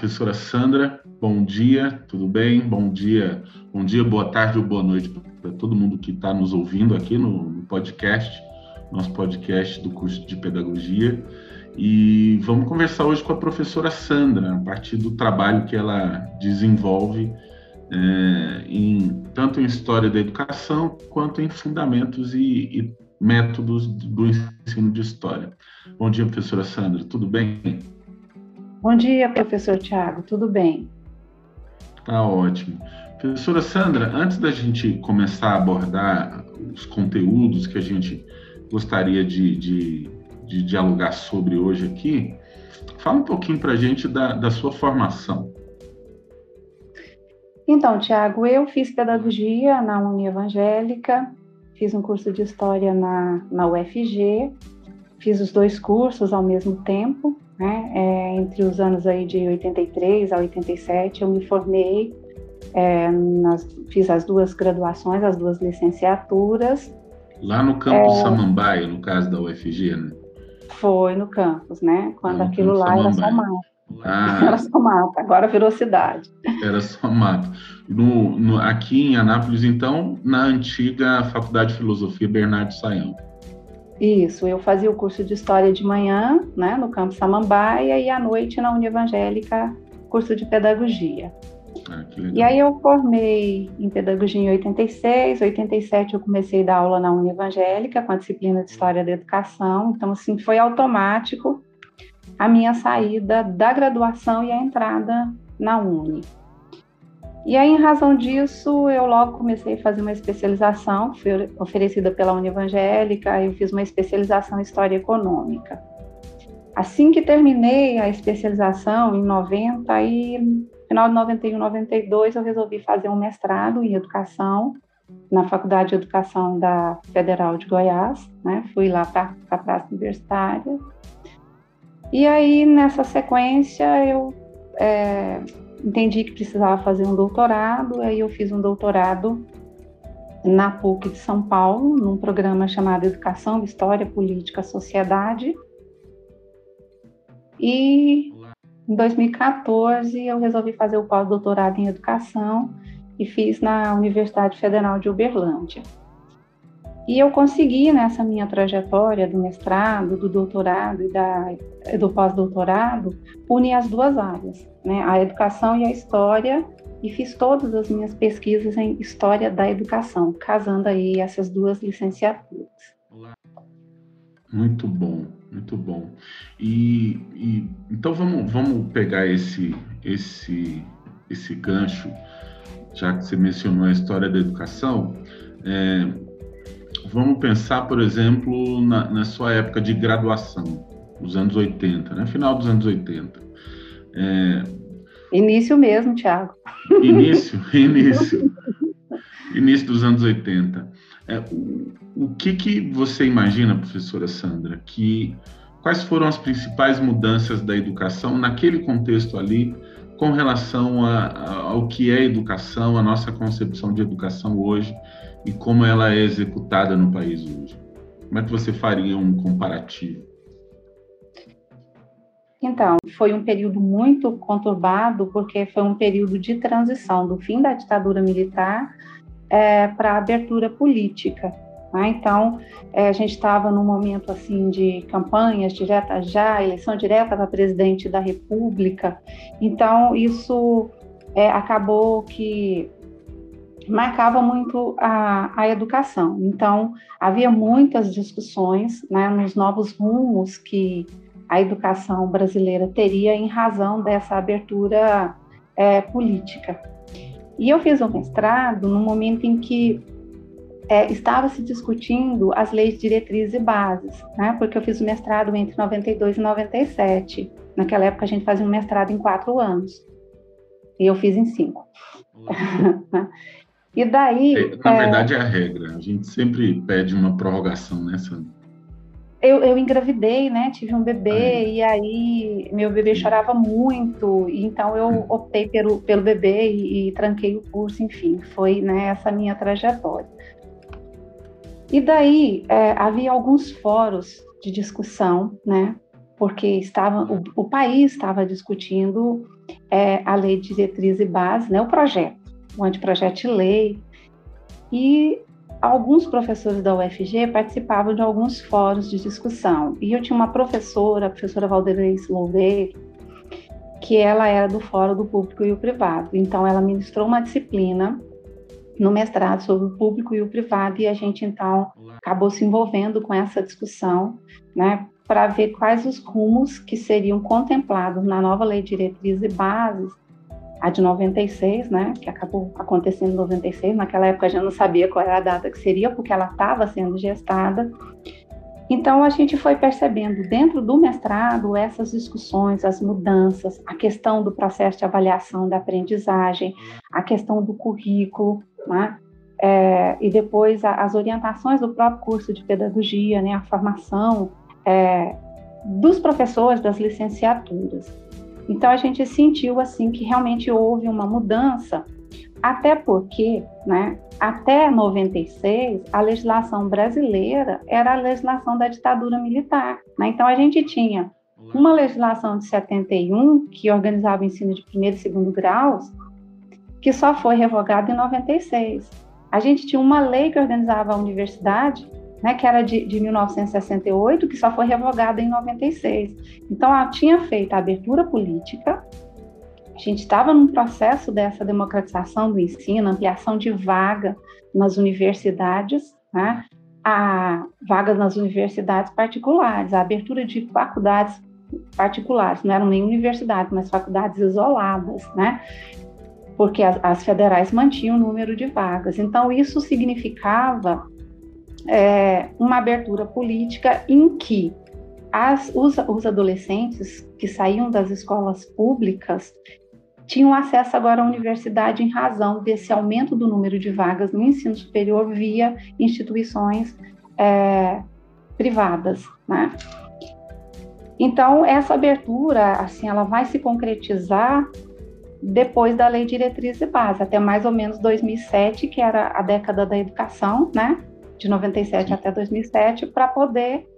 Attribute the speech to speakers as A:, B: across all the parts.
A: professora Sandra. Bom dia, tudo bem? Bom dia, bom dia, boa tarde ou boa noite todo mundo que está nos ouvindo aqui no, no, podcast, nosso podcast do curso de Pedagogia. E vamos conversar hoje com a professora Sandra, a partir do trabalho que ela desenvolve é, em, tanto em História da Educação quanto em Fundamentos e, e Métodos do Ensino de História. Bom dia, professora Sandra, tudo bem?
B: Bom dia, professor Tiago, tudo bem?
A: Tá ótimo. Professora Sandra, antes da gente começar a abordar os conteúdos que a gente gostaria de, de, de dialogar sobre hoje aqui, fala um pouquinho para a gente da, da sua formação.
B: Então, Tiago, eu fiz pedagogia na Uni Evangélica, fiz um curso de História na, na UFG, fiz os dois cursos ao mesmo tempo, né? É, entre os anos aí de 83 a 87, eu me formei, é, nas, fiz as duas graduações, as duas licenciaturas.
A: Lá no campus é, Samambaia, no caso da UFG, né?
B: Foi no campus, né? Quando aquilo lá Samambaia. era só mato. Ah, era só mato, agora virou cidade.
A: Era só mato. No, no, aqui em Anápolis, então, na antiga Faculdade de Filosofia Bernardo Saião.
B: Isso, eu fazia o curso de História de manhã, né, no Campo Samambaia, e à noite na Uni Evangélica, curso de Pedagogia. Ah, e aí eu formei em Pedagogia em 86, 87 eu comecei a dar aula na Uni Evangélica com a disciplina de História da Educação, então assim, foi automático a minha saída da graduação e a entrada na Uni. E aí, em razão disso, eu logo comecei a fazer uma especialização, foi oferecida pela Univangélica, eu fiz uma especialização em História Econômica. Assim que terminei a especialização, em 90 e final de 91, 92, eu resolvi fazer um mestrado em Educação na Faculdade de Educação da Federal de Goiás, né? Fui lá para a Praça Universitária. E aí, nessa sequência, eu é, entendi que precisava fazer um doutorado, aí eu fiz um doutorado na PUC de São Paulo, num programa chamado Educação, História, Política, Sociedade. E em 2014 eu resolvi fazer o pós-doutorado em Educação e fiz na Universidade Federal de Uberlândia. E eu consegui nessa minha trajetória do mestrado, do doutorado e da, do pós-doutorado unir as duas áreas, né, a educação e a história, e fiz todas as minhas pesquisas em história da educação, casando aí essas duas licenciaturas.
A: Muito bom, muito bom. E, e então vamos, vamos pegar esse, esse, esse gancho, já que você mencionou a história da educação. É, vamos pensar, por exemplo, na, na, sua época de graduação, os anos 80, né? final dos anos 80.
B: É... Início mesmo, Tiago.
A: Início, início. início dos anos 80. É, o, o que, que você imagina, professora Sandra, que quais foram as principais mudanças da educação naquele contexto ali com relação a, a, ao que é educação, a nossa concepção de educação hoje e como ela é executada no país hoje? Como é que você faria um comparativo?
B: Então, foi um período muito conturbado, porque foi um período de transição do fim da ditadura militar é, para abertura política. Né? Então, é, a gente estava num momento assim de campanhas diretas já, eleição direta para presidente da República. Então, isso é, acabou que marcava muito a, a educação. Então, havia muitas discussões né, nos novos rumos que a educação brasileira teria em razão dessa abertura é, política. E eu fiz o um mestrado no momento em que é, estava se discutindo as leis diretrizes e bases, né? porque eu fiz o mestrado entre 92 e 97. Naquela época a gente fazia um mestrado em quatro anos, e eu fiz em cinco. E daí.
A: É, na é... verdade, é a regra. A gente sempre pede uma prorrogação, né, Sandra?
B: Eu, eu engravidei, né? Tive um bebê e aí meu bebê chorava muito, então eu optei pelo, pelo bebê e, e tranquei o curso, enfim, foi né, essa minha trajetória. E daí é, havia alguns fóruns de discussão, né? Porque estava, o, o país estava discutindo é, a lei de diretriz e base, né? O projeto, o anteprojeto de lei. E alguns professores da UFG participavam de alguns fóruns de discussão. E eu tinha uma professora, a professora Valdeirês Loureiro, que ela era do Fórum do Público e o Privado. Então, ela ministrou uma disciplina no mestrado sobre o público e o privado, e a gente então acabou se envolvendo com essa discussão, né, para ver quais os rumos que seriam contemplados na nova Lei de Diretrizes e Bases, a de 96, né, que acabou acontecendo em 96, naquela época gente não sabia qual era a data que seria, porque ela estava sendo gestada, então, a gente foi percebendo dentro do mestrado essas discussões, as mudanças, a questão do processo de avaliação da aprendizagem, a questão do currículo, né? É, e depois a, as orientações do próprio curso de pedagogia, né? a formação é, dos professores das licenciaturas. Então, a gente sentiu assim que realmente houve uma mudança até porque, né, até 96, a legislação brasileira era a legislação da ditadura militar. Né? Então, a gente tinha uma legislação de 71, que organizava o ensino de primeiro e segundo graus, que só foi revogada em 96. A gente tinha uma lei que organizava a universidade, né, que era de, de 1968, que só foi revogada em 96. Então, ela tinha feito a abertura política, a gente estava num processo dessa democratização do ensino, ampliação de vaga nas universidades, né? a vagas nas universidades particulares, a abertura de faculdades particulares, não eram nem universidades, mas faculdades isoladas, né? Porque as, as federais mantinham o número de vagas. Então, isso significava é, uma abertura política em que as, os, os adolescentes que saíam das escolas públicas tinham acesso agora à universidade em razão desse aumento do número de vagas no ensino superior via instituições é, privadas, né? Então, essa abertura, assim, ela vai se concretizar depois da Lei Diretriz e Base, até mais ou menos 2007, que era a década da educação, né? De 97 até 2007, para poder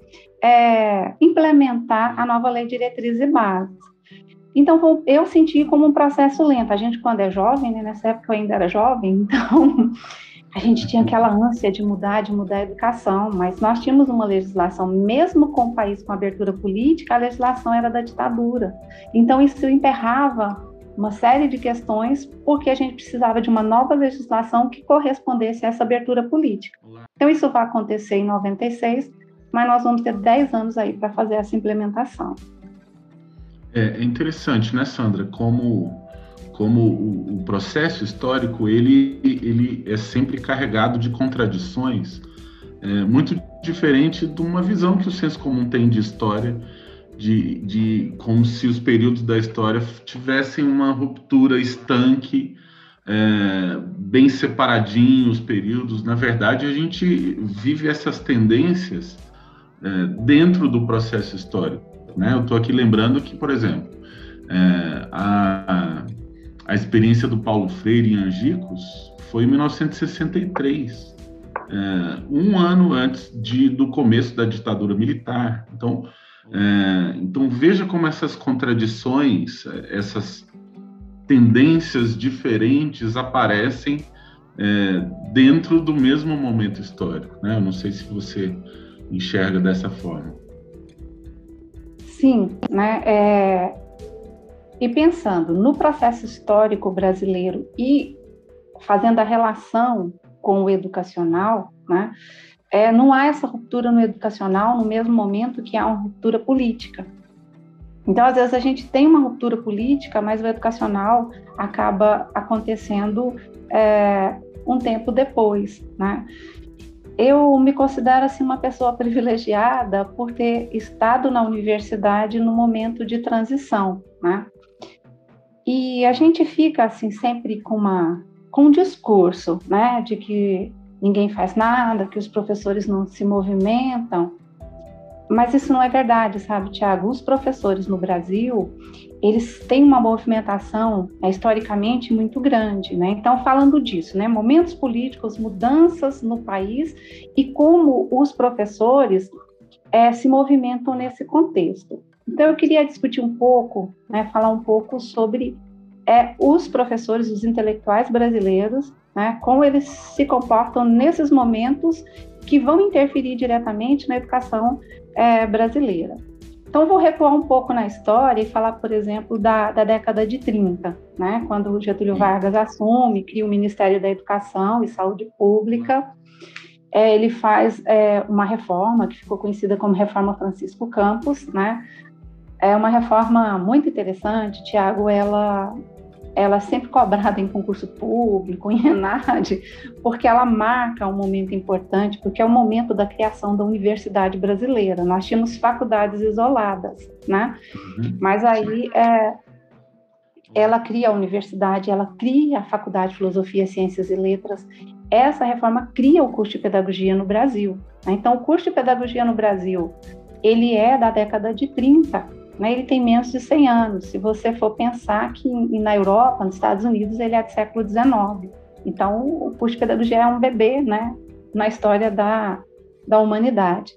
B: é, implementar a nova Lei Diretriz e Base. Então, eu senti como um processo lento. A gente, quando é jovem, né, nessa época eu ainda era jovem, então a gente tinha aquela ânsia de mudar, de mudar a educação, mas nós tínhamos uma legislação, mesmo com o país com abertura política, a legislação era da ditadura. Então, isso emperrava uma série de questões, porque a gente precisava de uma nova legislação que correspondesse a essa abertura política. Então, isso vai acontecer em 96, mas nós vamos ter 10 anos aí para fazer essa implementação.
A: É, é interessante, né, Sandra, como, como o, o, processo histórico ele, ele é sempre carregado de contradições, é, muito diferente de uma visão que o senso comum tem de história, de, de como se os períodos da história tivessem uma ruptura estanque, é, bem separadinhos os períodos. Na verdade, a gente vive essas tendências é, dentro do processo histórico. Né? Eu estou aqui lembrando que, por exemplo, é, a, a experiência do Paulo Freire em Angicos foi em 1963, é, um ano antes de, do começo da ditadura militar. Então, é, então veja como essas contradições, essas tendências diferentes aparecem é, dentro do mesmo momento histórico. Né? Eu não sei se você enxerga dessa forma.
B: Sim, né? É... E pensando no processo histórico brasileiro e fazendo a relação com o educacional, né? É, não há essa ruptura no educacional no mesmo momento que há uma ruptura política. Então, às vezes, a gente tem uma ruptura política, mas o educacional acaba acontecendo é, um tempo depois, né? eu me considero assim uma pessoa privilegiada por ter estado na universidade no momento de transição, né? E a gente fica assim sempre com uma com um discurso, né, de que ninguém faz nada, que os professores não se movimentam. Mas isso não é verdade, sabe, Tiago? Os professores no Brasil, eles têm uma movimentação é, historicamente muito grande, né? Então, falando disso, né, momentos políticos, mudanças no país e como os professores é, se movimentam nesse contexto. Então, eu queria discutir um pouco, né, falar um pouco sobre é, os professores, os intelectuais brasileiros, né, como eles se comportam nesses momentos que vão interferir diretamente na educação é, brasileira. Então, vou recuar um pouco na história e falar, por exemplo, da, da década de 30, né, quando Getúlio Vargas assume, cria o Ministério da Educação e Saúde Pública. É, ele faz é, uma reforma que ficou conhecida como Reforma Francisco Campos, né? É uma reforma muito interessante, Tiago. Ela ela é sempre cobrada em concurso público, em Renade, porque ela marca um momento importante, porque é o momento da criação da universidade brasileira. Nós tínhamos faculdades isoladas, né? Uhum. Mas aí é, ela cria a universidade, ela cria a faculdade de filosofia, ciências e letras. Essa reforma cria o curso de pedagogia no Brasil. Né? Então, o curso de pedagogia no Brasil, ele é da década de 30, né, ele tem menos de 100 anos. Se você for pensar que na Europa, nos Estados Unidos, ele é do século XIX. Então, o curso de pedagogia é um bebê né, na história da, da humanidade.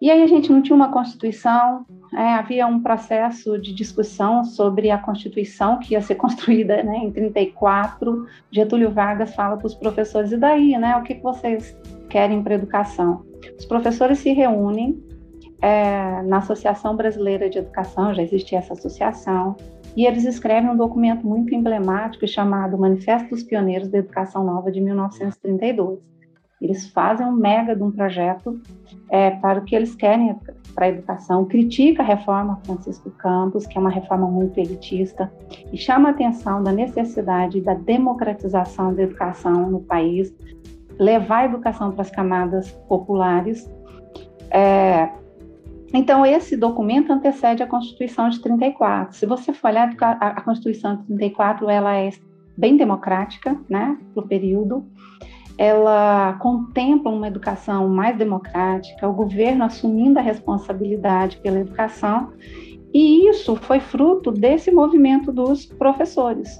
B: E aí a gente não tinha uma Constituição, é, havia um processo de discussão sobre a Constituição que ia ser construída né, em 34. Getúlio Vargas fala para os professores, e daí, né, o que, vocês querem para a educação? Os professores se reúnem é, na Associação Brasileira de Educação, já existia essa associação, e eles escrevem um documento muito emblemático chamado Manifesto dos Pioneiros da Educação Nova de 1932. Eles fazem um mega de um projeto é, para o que eles querem para a educação, critica a reforma Francisco Campos, que é uma reforma muito elitista, e chama a atenção da necessidade da democratização da educação no país, levar a educação para as camadas populares, é, então, esse documento antecede a Constituição de 34. Se você for olhar, a, Constituição de 34 ela é bem democrática, né, para o período. Ela contempla uma educação mais democrática, o governo assumindo a responsabilidade pela educação, e isso foi fruto desse movimento dos professores,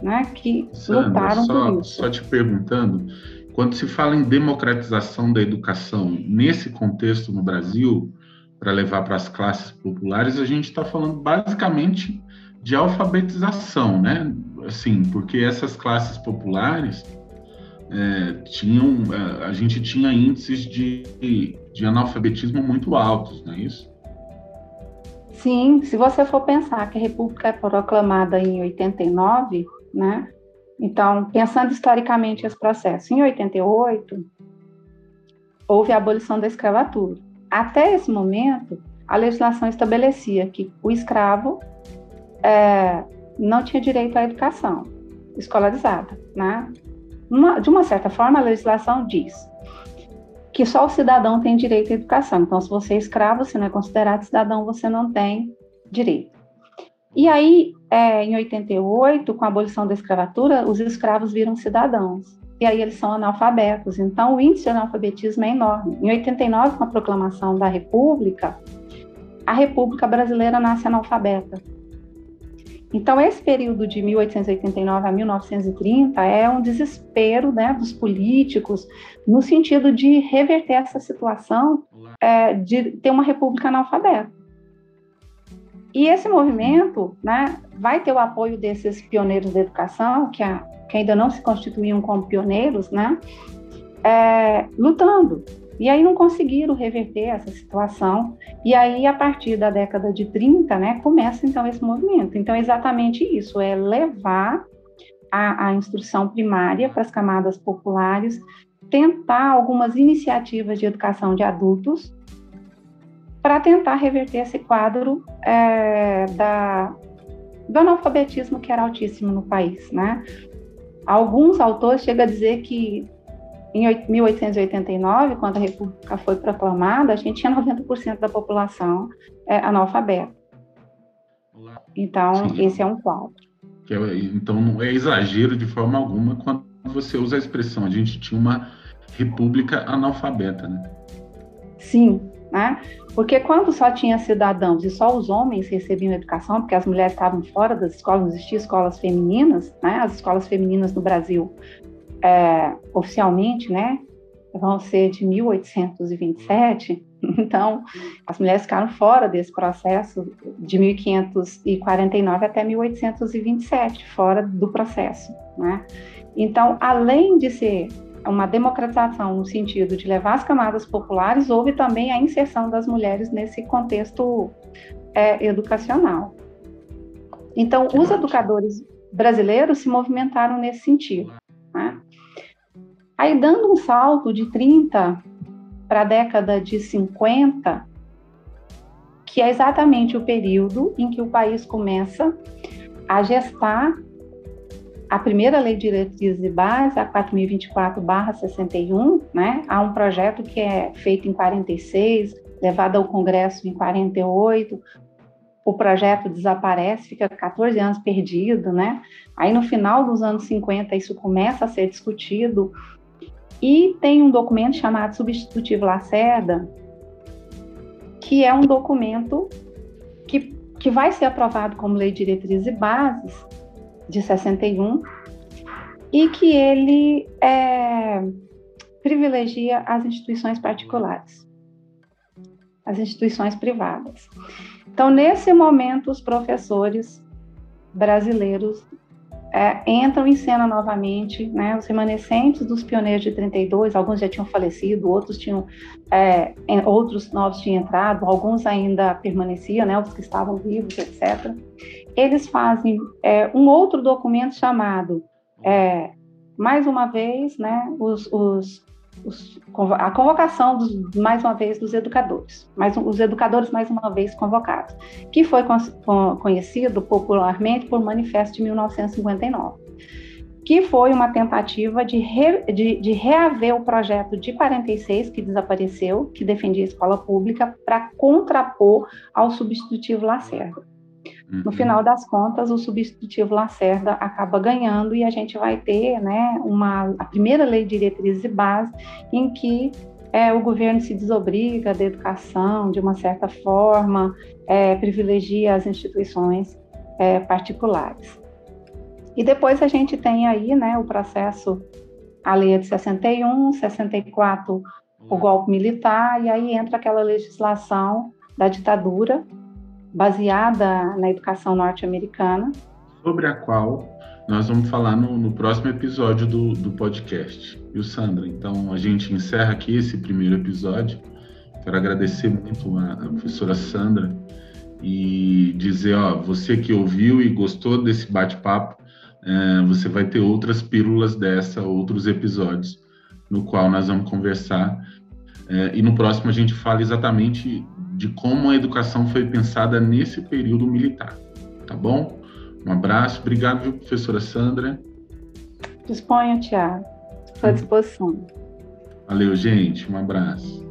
B: né, que Sandra, lutaram
A: só,
B: por isso.
A: Só te perguntando, quando se fala em democratização da educação nesse contexto no Brasil, para levar para as classes populares, a gente está falando basicamente de alfabetização, né? Assim, porque essas classes populares é, tinham, é, a gente tinha índices de, de analfabetismo muito altos, não é isso?
B: Sim, se você for pensar que a República é proclamada em 89, né? Então, pensando historicamente esse processo, em 88 houve a abolição da escravatura. Até esse momento, a legislação estabelecia que o escravo é, não tinha direito à educação escolarizada. Né? Uma, de uma certa forma, a legislação diz que só o cidadão tem direito à educação. Então, se você é escravo, se não é considerado cidadão, você não tem direito. E aí, é, em 88, com a abolição da escravatura, os escravos viram cidadãos e aí eles são analfabetos. Então, o índice de analfabetismo é enorme. Em 89, com a proclamação da República, a República Brasileira nasce analfabeta. Então, esse período de 1889 a 1930 é um desespero né, dos políticos no sentido de reverter essa situação é, de ter uma república analfabeta. E esse movimento né, vai ter o apoio desses pioneiros da educação, que, a, que ainda não se constituíam como pioneiros, né, é, lutando. E aí não conseguiram reverter essa situação. E aí, a partir da década de 30, né, começa então esse movimento. Então, é exatamente isso, é levar a, a instrução primária para as camadas populares, tentar algumas iniciativas de educação de adultos, para tentar reverter esse quadro é, da, do analfabetismo que era altíssimo no país, né? Alguns autores chegam a dizer que em 1889, quando a República foi proclamada, a gente tinha 90% da população é, analfabeta. Então, Sim. esse é um quadro.
A: então não é exagero de forma alguma quando você usa a expressão a gente tinha uma república analfabeta, né?
B: Sim, né? Porque quando só tinha cidadãos e só os homens recebiam educação, porque as mulheres estavam fora das escolas, não existiam escolas femininas, né? As escolas femininas no Brasil, é, oficialmente, né? Vão ser de 1827. Então, as mulheres ficaram fora desse processo de 1549 até 1827, fora do processo, né? Então, além de ser uma democratização no sentido de levar as camadas populares, houve também a inserção das mulheres nesse contexto é, educacional. Então, os educadores brasileiros se movimentaram nesse sentido. Né? Aí, dando um salto de 30 para a década de 50, que é exatamente o período em que o país começa a gestar a primeira lei de diretrizes e bases, a 4024/61, né? Há um projeto que é feito em 46, levado ao Congresso em 48. O projeto desaparece, fica 14 anos perdido, né? Aí no final dos anos 50 isso começa a ser discutido e tem um documento chamado Substitutivo Lacerda, que é um documento que, que vai ser aprovado como lei de diretrizes e bases, de 61, e que ele é, privilegia as instituições particulares, as instituições privadas. Então, nesse momento, os professores brasileiros é, entram em cena novamente, né, os remanescentes dos pioneiros de 32, alguns já tinham falecido, outros tinham, é, outros novos tinham entrado, alguns ainda permaneciam, né, os que estavam vivos, etc eles fazem é, um outro documento chamado, é, mais uma vez, né, os, os, os, a convocação, dos, mais uma vez, dos educadores, mais, os educadores mais uma vez convocados, que foi conhecido popularmente por Manifesto de 1959 que foi uma tentativa de, re, de, de, reaver o projeto de 46, que desapareceu, que defendia a escola pública, para contrapor ao substitutivo Lacerda. No uhum. final das contas, o substitutivo Lacerda acaba ganhando e a gente vai ter né, uma, a primeira lei de diretrizes e base em que é, o governo se desobriga da educação de uma certa forma, é, privilegia as instituições é, particulares. E depois a gente tem aí né, o processo, a lei de 61, 64, o golpe militar, e aí entra aquela legislação da ditadura, baseada na educação norte-americana.
A: Sobre a qual nós vamos falar no, no próximo episódio do, do podcast. o Sandra? Então a gente encerra aqui esse primeiro episódio. Quero agradecer muito a, a professora Sandra e dizer, ó, você que ouviu e gostou desse bate-papo, é, você vai ter outras pílulas dessa, outros episódios, no qual nós vamos conversar. É, e no próximo a gente fala exatamente de como a educação foi pensada nesse período militar. Tá bom? Um abraço, obrigado, viu, professora Sandra.
B: Disponha, Tiago. Estou à disposição.
A: Valeu, gente. Um abraço.